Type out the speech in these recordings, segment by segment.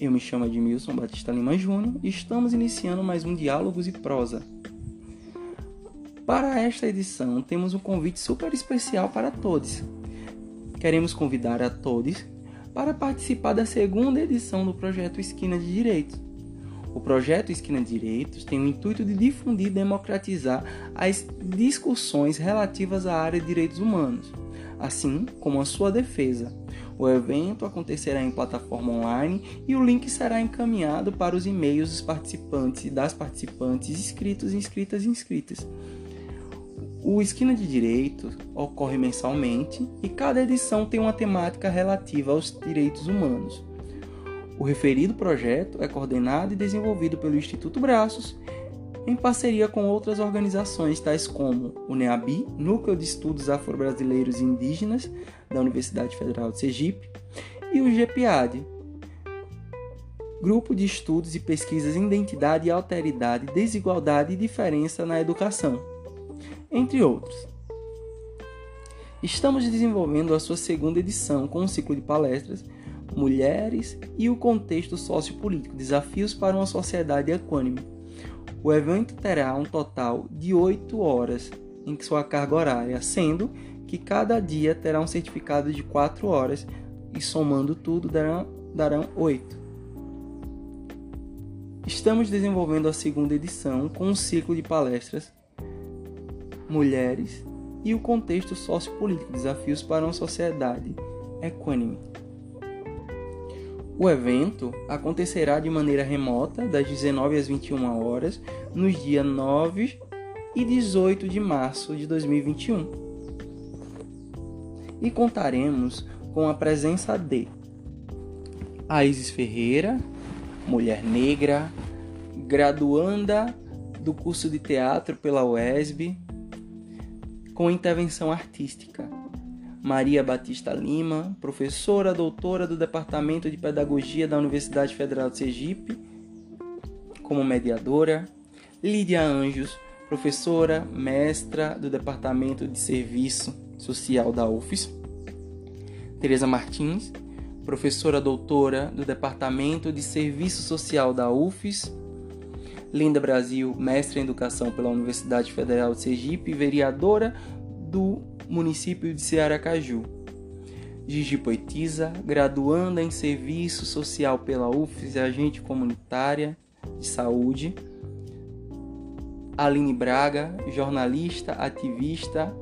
Eu me chamo Edmilson Batista Lima Júnior e estamos iniciando mais um Diálogos e Prosa. Para esta edição, temos um convite super especial para todos. Queremos convidar a todos para participar da segunda edição do projeto Esquina de Direitos. O projeto Esquina de Direitos tem o intuito de difundir e democratizar as discussões relativas à área de direitos humanos, assim como a sua defesa o evento acontecerá em plataforma online e o link será encaminhado para os e-mails dos participantes e das participantes inscritos, inscritas e inscritas. O Esquina de Direitos ocorre mensalmente e cada edição tem uma temática relativa aos direitos humanos. O referido projeto é coordenado e desenvolvido pelo Instituto Braços em parceria com outras organizações tais como o NEABI, Núcleo de Estudos Afro-Brasileiros e Indígenas da Universidade Federal de Sergipe, e o GEPIAD, Grupo de Estudos e Pesquisas em Identidade Alteridade, Desigualdade e Diferença na Educação, entre outros. Estamos desenvolvendo a sua segunda edição com um ciclo de palestras Mulheres e o Contexto Sociopolítico Desafios para uma Sociedade Equânime o evento terá um total de 8 horas em sua carga horária, sendo que cada dia terá um certificado de 4 horas e somando tudo darão, darão 8. Estamos desenvolvendo a segunda edição com um ciclo de palestras Mulheres e o contexto sociopolítico, desafios para uma sociedade equânime. O evento acontecerá de maneira remota, das 19 às 21 horas, nos dias 9 e 18 de março de 2021. E contaremos com a presença de Aisis Ferreira, mulher negra, graduanda do curso de teatro pela UESB, com intervenção artística. Maria Batista Lima, professora doutora do Departamento de Pedagogia da Universidade Federal de Sergipe, como mediadora. Lídia Anjos, professora, mestra do Departamento de Serviço Social da UFES. Tereza Martins, professora doutora do Departamento de Serviço Social da UFES. Linda Brasil, mestra em Educação pela Universidade Federal de Sergipe, vereadora do município de Cearacaju. Gigi Poetisa, graduanda em Serviço Social pela UFES agente comunitária de saúde. Aline Braga, jornalista, ativista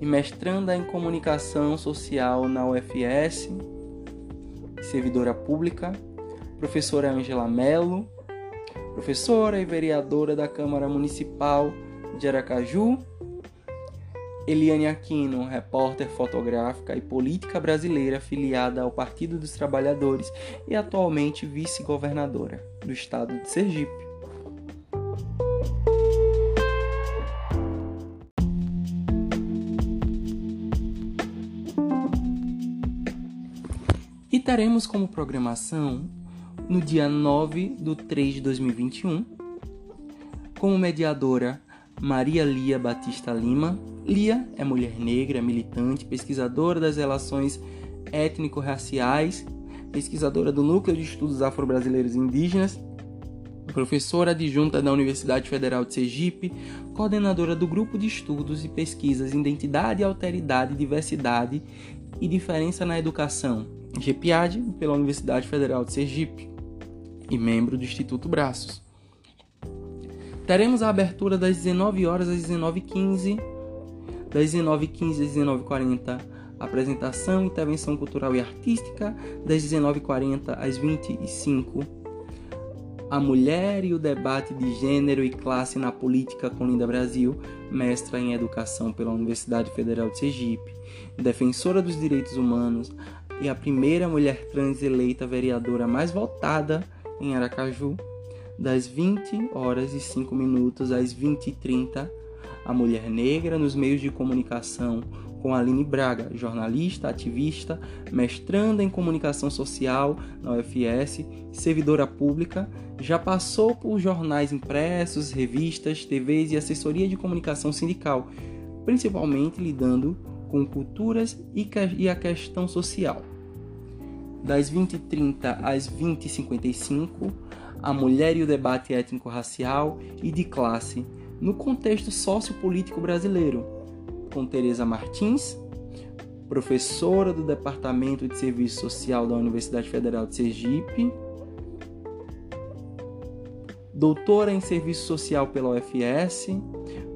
e mestranda em Comunicação Social na UFS, servidora pública. Professora Angela Mello, professora e vereadora da Câmara Municipal de Aracaju Eliane Aquino, repórter fotográfica e política brasileira afiliada ao Partido dos Trabalhadores e atualmente vice-governadora do estado de Sergipe. E teremos como programação, no dia 9 de 3 de 2021, como mediadora Maria Lia Batista Lima. Lia é mulher negra, militante, pesquisadora das relações étnico-raciais, pesquisadora do Núcleo de Estudos Afro-Brasileiros Indígenas, professora adjunta da Universidade Federal de Sergipe, coordenadora do Grupo de Estudos e Pesquisas Identidade, Alteridade, Diversidade e Diferença na Educação, GEPIAD, pela Universidade Federal de Sergipe, e membro do Instituto Braços. Teremos a abertura das 19 horas às 19h15, das 19h15 às 19h40 apresentação, intervenção cultural e artística, das 19h40 às 25 a mulher e o debate de gênero e classe na política com Linda Brasil, mestra em educação pela Universidade Federal de Sergipe, defensora dos direitos humanos e a primeira mulher trans eleita vereadora mais votada em Aracaju das 20 horas e 5 minutos às 20 e 30, a mulher negra nos meios de comunicação com Aline Braga, jornalista, ativista, mestranda em comunicação social na UFS, servidora pública, já passou por jornais impressos, revistas, TVs e assessoria de comunicação sindical, principalmente lidando com culturas e a questão social. Das 20h30 às 20h55, a mulher e o debate étnico-racial e de classe no contexto sociopolítico brasileiro, com Tereza Martins, professora do Departamento de Serviço Social da Universidade Federal de Sergipe, doutora em Serviço Social pela UFS,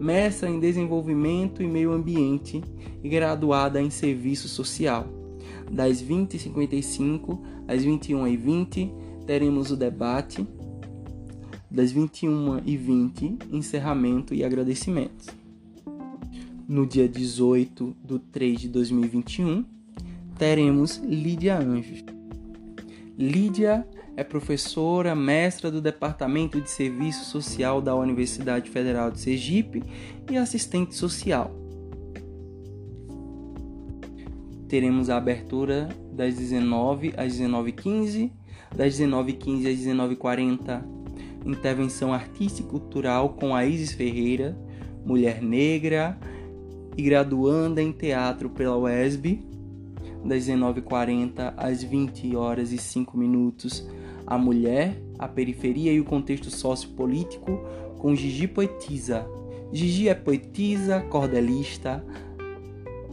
mestra em Desenvolvimento e Meio Ambiente e graduada em Serviço Social. Das 20h55 às 21h20 teremos o debate. Das 21h20, encerramento e agradecimentos. No dia 18 de 3 de 2021, teremos Lídia Anjos. Lídia é professora, mestra do Departamento de Serviço Social da Universidade Federal de Sergipe e assistente social. Teremos a abertura das 19 às 19h15, das 19h15 às 19h40, intervenção artística e cultural com a Isis Ferreira, mulher negra e graduanda em teatro pela UESB, das 19h40 às 20 horas e 5 minutos, a mulher, a periferia e o contexto sociopolítico com Gigi Poetisa. Gigi é poetisa, cordelista,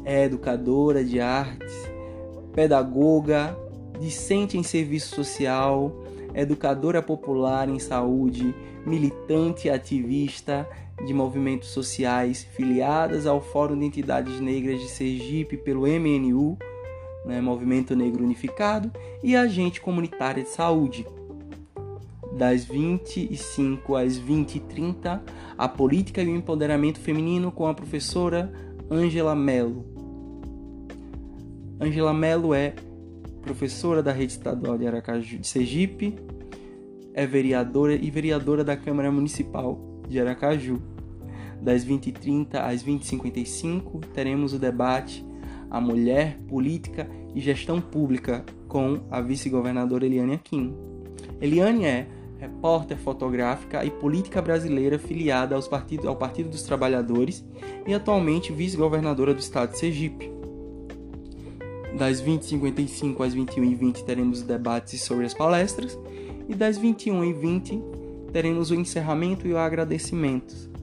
é educadora de artes, pedagoga, discente em serviço social, educadora popular em saúde, militante e ativista de movimentos sociais filiadas ao Fórum de Entidades Negras de Sergipe pelo MNU né, Movimento Negro Unificado, e agente comunitária de saúde. Das 25 às 20 e 30, a política e o empoderamento feminino com a professora Angela Mello. Angela Mello é professora da Rede Estadual de Aracaju de Sergipe, é vereadora e vereadora da Câmara Municipal de Aracaju. Das 20h30 às 20h55, teremos o debate a mulher, política e gestão pública com a vice-governadora Eliane Aquino. Eliane é repórter fotográfica e política brasileira filiada aos ao Partido dos Trabalhadores e atualmente vice-governadora do estado de Sergipe. Das 20h55 às 21h20 teremos debates sobre as palestras e das 21h20 teremos o encerramento e o agradecimento.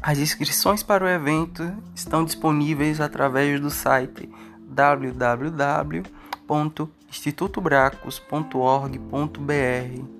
As inscrições para o evento estão disponíveis através do site www.institutobracos.org.br.